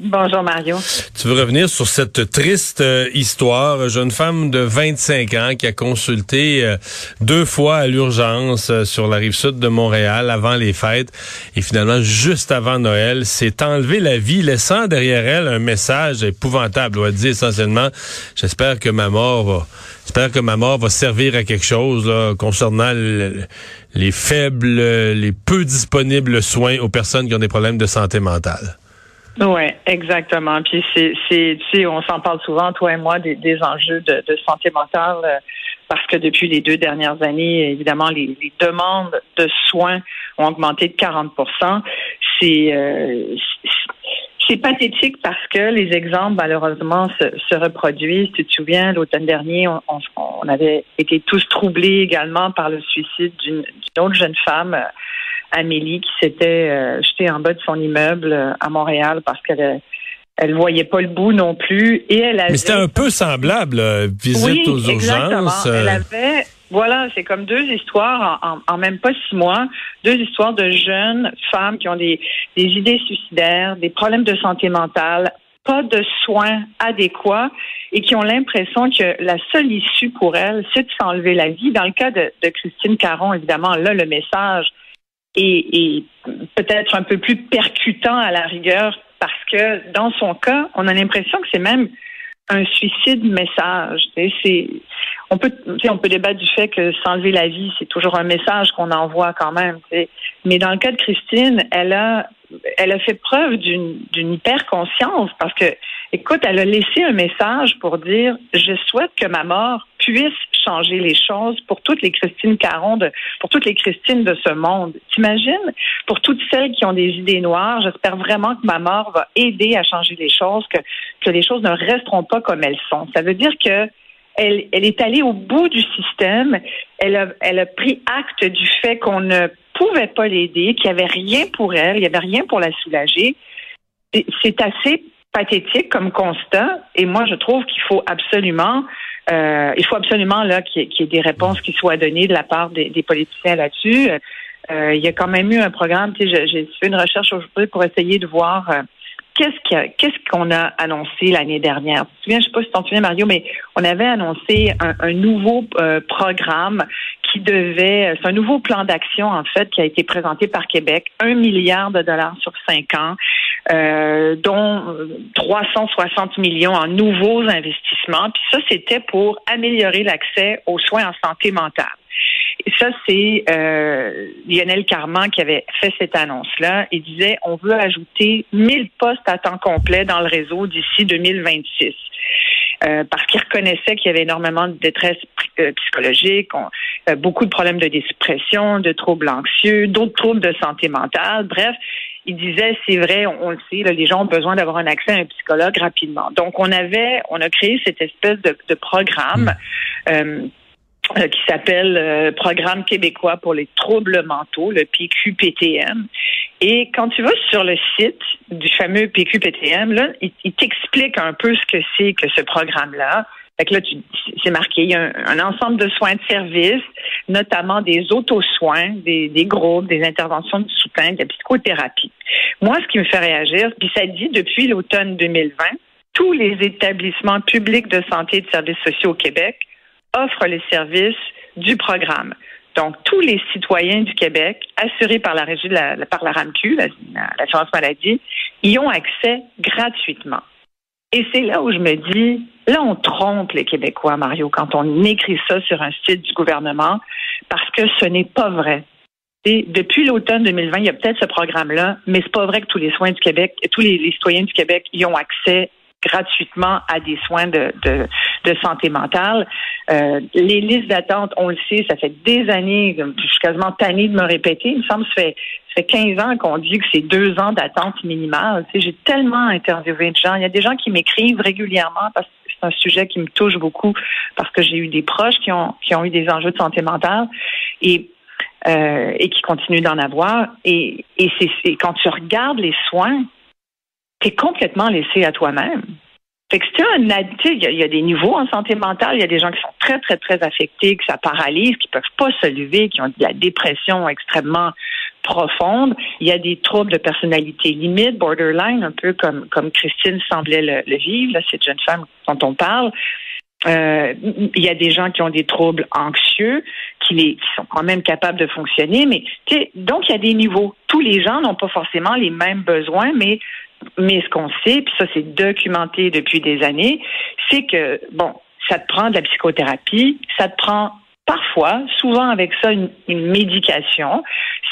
Bonjour Mario. Tu veux revenir sur cette triste euh, histoire, jeune femme de 25 ans qui a consulté euh, deux fois à l'urgence euh, sur la rive sud de Montréal avant les fêtes et finalement juste avant Noël s'est enlevé la vie laissant derrière elle un message épouvantable. Elle dit essentiellement j'espère que ma mort va j'espère que ma mort va servir à quelque chose là, concernant le- les faibles les peu disponibles soins aux personnes qui ont des problèmes de santé mentale. Oui, exactement. Puis c'est, c'est, tu sais, on s'en parle souvent, toi et moi, des, enjeux de, santé mentale, euh, parce que depuis les deux dernières années, évidemment, les, demandes de soins ont augmenté de 40 C'est, euh, c'est- pathétique parce que les exemples, malheureusement, se, se reproduisent. Tu te souviens, l'automne dernier, on, on- on avait été tous troublés également par le suicide d'une, d'une autre jeune femme. Euh, Amélie qui s'était euh, jetée en bas de son immeuble euh, à Montréal parce qu'elle euh, elle voyait pas le bout non plus et elle avait Mais c'était un peu semblable, euh, visite oui, aux exactement. urgences. euh, Elle avait voilà, c'est comme deux histoires en, en- en même pas six mois, deux histoires de jeunes femmes qui ont des, des idées suicidaires, des problèmes de santé mentale, pas de soins adéquats et qui ont l'impression que la seule issue pour elles, c'est de s'enlever la vie. Dans le cas de, de Christine Caron, évidemment, là, le message est, est peut-être un peu plus percutant à la rigueur parce que dans son cas, on a l'impression que c'est même un suicide message. C'est, on peut, on peut débattre du fait que s'enlever la vie, c'est toujours un message qu'on envoie quand même. Mais dans le cas de Christine, elle a, elle a fait preuve d'une, hyper conscience parce que, écoute, elle a laissé un message pour dire, je souhaite que ma mort puisse changer les choses pour toutes les Christines Caron, de, pour toutes les Christines de ce monde. T'imagines? Pour toutes celles qui ont des idées noires, j'espère vraiment que ma mort va aider à changer les choses, que, que les choses ne resteront pas comme elles sont. Ça veut dire que elle, elle est allée au bout du système. Elle a, elle a pris acte du fait qu'on ne pouvait pas l'aider, qu'il n'y avait rien pour elle, il n'y avait rien pour la soulager. C'est- assez pathétique comme constat. Et moi, je trouve qu'il faut absolument, euh, il faut absolument là qu'il y, y ait des réponses qui soient données de la part des, des politiciens là-dessus. Euh, il y a quand même eu un programme. J'ai- j'ai fait une recherche aujourd'hui pour essayer de voir. Euh, Qu'est-ce qu'est-ce qu'on a annoncé l'année dernière? Tu te souviens, je sais pas si tu t'en souviens, Mario, mais on avait annoncé un, un nouveau euh, programme qui devait, c'est un nouveau plan d'action, en fait, qui a été présenté par Québec, un milliard de dollars sur cinq ans, euh, dont euh, 360 millions en nouveaux investissements. Puis ça, c'était pour améliorer l'accès aux soins en santé mentale. Ça, c'est euh, Lionel Carman qui avait fait cette annonce-là. Il disait, on veut ajouter 1000 postes à temps complet dans le réseau d'ici 2026. Euh, parce qu'il reconnaissait qu'il y avait énormément de détresse euh, psychologique, on- euh, beaucoup de problèmes de dépression, de troubles anxieux, d'autres troubles de santé mentale. Bref, il disait, c'est vrai, on, on le sait, là, les gens ont besoin d'avoir un accès à un psychologue rapidement. Donc, on avait, on a créé cette espèce de, de programme. euh, euh, qui s'appelle euh, Programme québécois pour les troubles mentaux, le PQPTM. Et quand tu vas sur le site du fameux PQPTM, là, il, t'explique un peu ce que c'est que ce programme-là. Fait que là, c'est marqué, il y a un, un ensemble de soins de service, notamment des auto-soins, des, des groupes, des interventions de soutien, de la psychothérapie. Moi, ce qui me fait réagir, puis ça dit depuis l'automne 2020, tous les établissements publics de santé et de services sociaux au Québec offrent les services du programme. Donc, tous les citoyens du Québec, assurés par la régie de la, par la RAMQ, la- la- l'assurance maladie, y ont accès gratuitement. Et c'est là où je me dis, là, on trompe les Québécois, Mario, quand on écrit ça sur un site du gouvernement, parce que ce n'est pas vrai. depuis l'automne 2020, il y a peut-être ce programme-là, mais c'est pas vrai que tous les soins du Québec, tous les, citoyens du Québec y ont accès gratuitement à des soins de, de, santé mentale. Euh, les listes d'attente, on le sait, ça fait des années, je suis quasiment tannée de me répéter. Il me semble que ça fait, ça fait 15 ans qu'on dit que c'est deux ans d'attente minimale. Tu sais, j'ai tellement interviewé de gens. Il y a des gens qui m'écrivent régulièrement parce que c'est un sujet qui me touche beaucoup parce que j'ai eu des proches qui ont, qui ont eu des enjeux de santé mentale. Et euh, et qui continuent d'en avoir. Et, et c'est quand tu regardes les soins, tu complètement laissé à toi-même. Fait que c'est un il y, a, il y a des niveaux en santé mentale, il y a des gens qui sont très, très, très affectés, que ça paralyse, qui peuvent pas se lever, qui ont de la dépression extrêmement profonde. Il y a des troubles de personnalité limite, borderline, un peu comme, comme Christine semblait le, le vivre, là, cette jeune femme dont on parle. Euh, il y a des gens qui ont des troubles anxieux, qui, les, qui sont quand même capables de fonctionner, mais donc il y a des niveaux. Tous les gens n'ont pas forcément les mêmes besoins, mais mais ce qu'on sait, puis ça c'est documenté depuis des années, c'est que bon, ça te prend de la psychothérapie, ça te prend parfois, souvent avec ça, une, médication.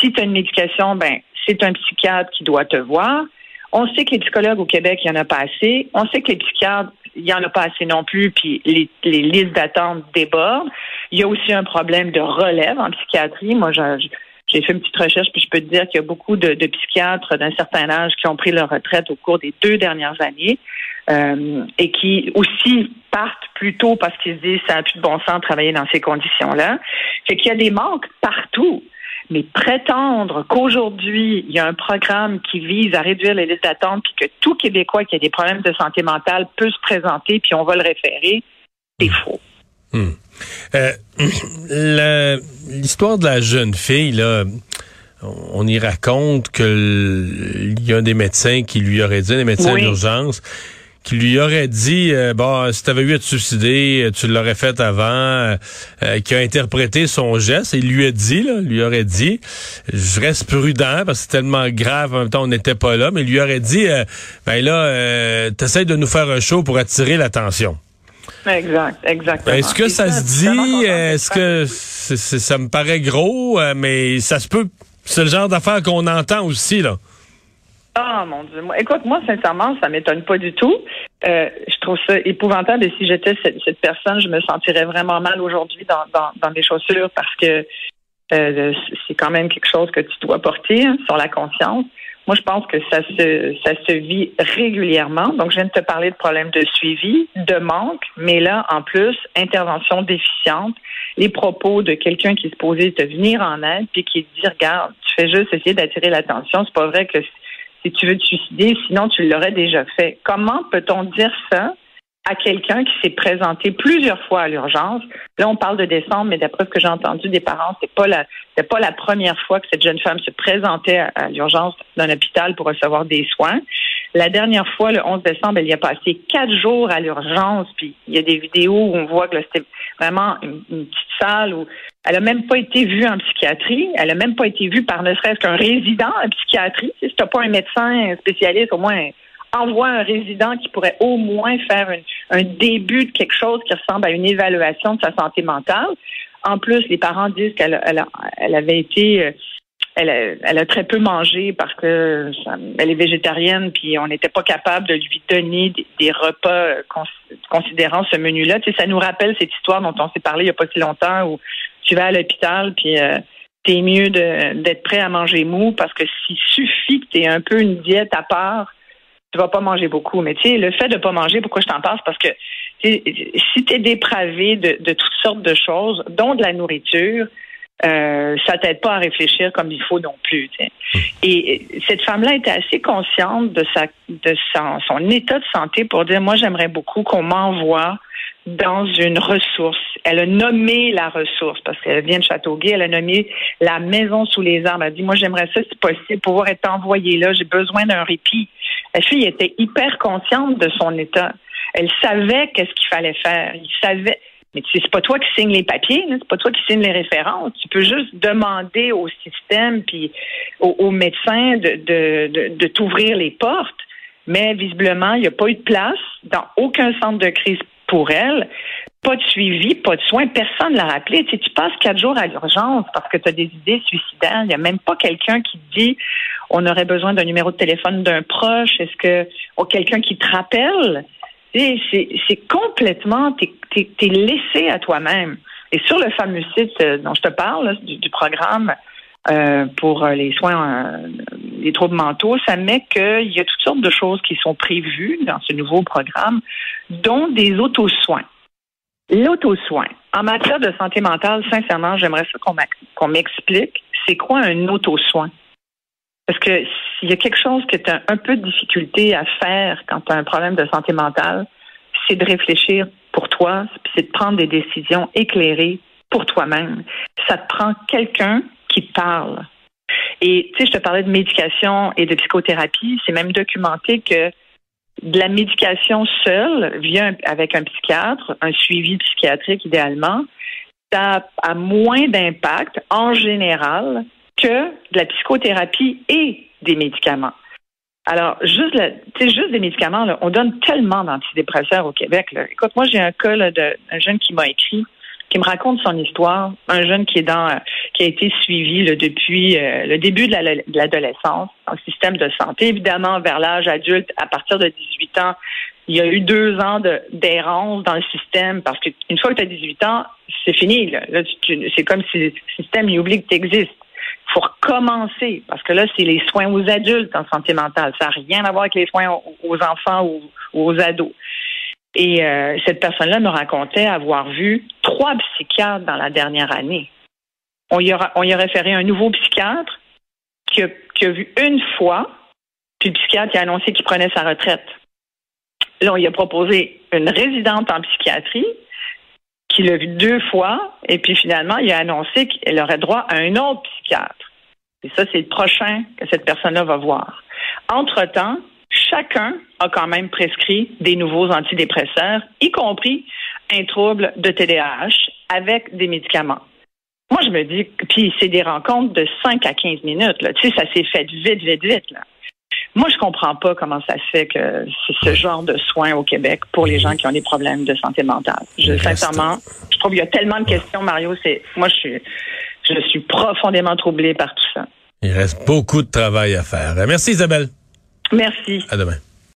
Si tu as une médication, ben c'est un psychiatre qui doit te voir. On sait que les psychologues au Québec, il n'y en a pas assez. On sait que les psychiatres, il n'y en a pas assez non plus, puis les, les listes d'attente débordent. Il y a aussi un problème de relève en psychiatrie. Moi, j'ai fait une petite recherche, puis je peux te dire qu'il y a beaucoup de, psychiatres d'un certain âge qui ont pris leur retraite au cours des deux dernières années euh, et qui aussi partent plus tôt parce qu'ils se disent ça n'a plus de bon sens de travailler dans ces conditions-là. Fait qu'il y a des manques partout. Mais prétendre qu'aujourd'hui, il y a un programme qui vise à réduire les listes d'attente, puis que tout Québécois qui a des problèmes de santé mentale peut se présenter, puis on va le référer, c'est faux. Hmm. Euh, l'histoire de la jeune fille, là, on y raconte qu'il y a des médecins qui lui auraient dit, des médecins d'urgence, qui lui aurait dit euh, bon si tu avais eu à te suicider, tu l'aurais fait avant, euh, euh, qui a interprété son geste et il lui a dit là, lui aurait dit je reste prudent parce que c'est tellement grave en même temps on n'était pas là, mais il lui aurait dit ben là t'essayes de nous faire un show pour attirer l'attention. Exact, exactement. Est-ce que ça, se dit Est-ce que ça me paraît gros, mais ça se peut. C'est le genre d'affaire qu'on entend aussi là. Ah mon Dieu. Écoute, moi, sincèrement, ça m'étonne pas du tout. Euh, je trouve ça épouvantable et si j'étais cette, personne, je me sentirais vraiment mal aujourd'hui dans, dans, dans mes chaussures parce que euh, c'est quand même quelque chose que tu dois porter hein, sur la conscience. Moi, je pense que ça se, ça se vit régulièrement. Donc, je viens de te parler de problèmes de suivi, de manque, mais là, en plus, intervention déficiente, les propos de quelqu'un qui se posait te venir en aide, puis qui dit, regarde, tu fais juste essayer d'attirer l'attention. C'est pas vrai que si tu veux te suicider, sinon tu l'aurais déjà fait. Comment peut-on dire ça à quelqu'un qui s'est présenté plusieurs fois à l'urgence. Là, on parle de décembre, mais d'après ce que j'ai entendu des parents, c'est pas la c'est pas la première fois que cette jeune femme se présentait à, l'urgence d'un hôpital pour recevoir des soins. La dernière fois, le 11 décembre, elle y a passé quatre jours à l'urgence, puis il y a des vidéos où on voit que c'était vraiment une, petite salle où elle a même pas été vue en psychiatrie, elle a même pas été vue par ne serait-ce qu'un résident en psychiatrie. Si t'as pas un médecin spécialiste, au moins envoie un résident qui pourrait au moins faire un début de quelque chose qui ressemble à une évaluation de sa santé mentale. En plus, les parents disent qu'elle elle, avait été, euh, elle a, très peu mangé parce que elle est végétarienne, puis on n'était pas capable de lui donner des, repas euh, considérant ce menu-là. Ça nous rappelle cette histoire dont on s'est parlé il n'y a pas si longtemps où tu vas à l'hôpital, puis euh, t'es mieux d'être prêt à manger mou parce que s'il suffit que tu aies un peu une diète à part, tu vas pas manger beaucoup. Mais tu sais, le fait de pas manger, pourquoi je t'en passe? Parce que si tu es dépravé de, toutes sortes de choses, dont de la nourriture, euh, ça t'aide pas à réfléchir comme il faut non plus. Et cette femme-là était assez consciente de sa de son, état de santé pour dire moi j'aimerais beaucoup qu'on m'envoie dans une ressource. Elle a nommé la ressource parce qu'elle vient de Châteauguay. Elle a nommé la maison sous les arbres. Elle a dit moi j'aimerais ça si possible pouvoir être envoyée là. J'ai besoin d'un répit. La fille était hyper consciente de son état. Elle savait qu'est-ce qu'il fallait faire. Il savait. Mais c'est pas toi qui signes les papiers, c'est pas toi qui signes les références. Tu peux juste demander au système puis aux, médecins de, de, de, t'ouvrir les portes. Mais visiblement, il n'y a pas eu de place dans aucun centre de crise pour elle. pas de suivi, pas de soins, personne ne l'a rappelé. Tu, sais, tu passes quatre jours à l'urgence parce que tu as des idées suicidaires. Il n'y a même pas quelqu'un qui te dit on aurait besoin d'un numéro de téléphone d'un proche? Est-ce que ou quelqu'un qui te rappelle? C'est complètement, tu es, laissé à toi-même. Et sur le fameux site euh, dont je te parle, du, programme euh, pour les soins des troubles mentaux, ça met qu'il y a toutes sortes de choses qui sont prévues dans ce nouveau programme, dont des auto-soins. L'auto-soin. En matière de santé mentale, sincèrement, j'aimerais ça qu'on m'explique c'est quoi un auto-soin? Parce que s'il y a quelque chose que tu as un peu de difficulté à faire quand tu as un problème de santé mentale, c'est de réfléchir pour toi, c'est de prendre des décisions éclairées pour toi-même. Ça te prend quelqu'un qui parle. Et tu sais, je te parlais de médication et de psychothérapie. C'est même documenté que de la médication seule vient avec un psychiatre, un suivi psychiatrique idéalement, ça a moins d'impact en général que de la psychothérapie et des médicaments. Alors, juste, juste des médicaments, on donne tellement d'antidépresseurs au Québec. Écoute, moi, j'ai un cas d'un jeune qui m'a écrit qui me raconte son histoire. Un jeune qui est dans, qui a été suivi depuis euh, le début de l'adolescence dans le système de santé, évidemment vers l'âge adulte à partir de 18 ans. Il y a eu deux ans d'errance dans le système parce qu'une fois que tu as 18 ans, c'est fini. C'est comme si le système oublie que tu existes. Faut recommencer parce que là, c'est les soins aux adultes en santé mentale. Ça n'a rien à voir avec les soins aux enfants ou aux ados. Et euh, cette personne-là me racontait avoir vu trois psychiatres dans la dernière année. On y a, on y a référé un nouveau psychiatre qui a, qui a vu une fois, puis le psychiatre a annoncé qu'il prenait sa retraite. Là, on lui a proposé une résidente en psychiatrie qui l'a vu deux fois, et puis finalement, il a annoncé qu'elle aurait droit à un autre psychiatre. Et ça, c'est le prochain que cette personne-là va voir. Entre-temps, chacun a quand même prescrit des nouveaux antidépresseurs, y compris un trouble de TDAH avec des médicaments. Moi, je me dis, puis c'est des rencontres de 5 à 15 minutes. Là. Tu sais, ça s'est fait vite, vite, vite. Là. Moi, je comprends pas comment ça se fait que c'est ce genre de soins au Québec pour les gens qui ont des problèmes de santé mentale. Je, sincèrement, je trouve qu'il y a tellement de questions, Mario. C'est moi, je suis, je suis profondément troublée par tout ça. Il reste beaucoup de travail à faire. Merci, Isabelle. Merci. À demain.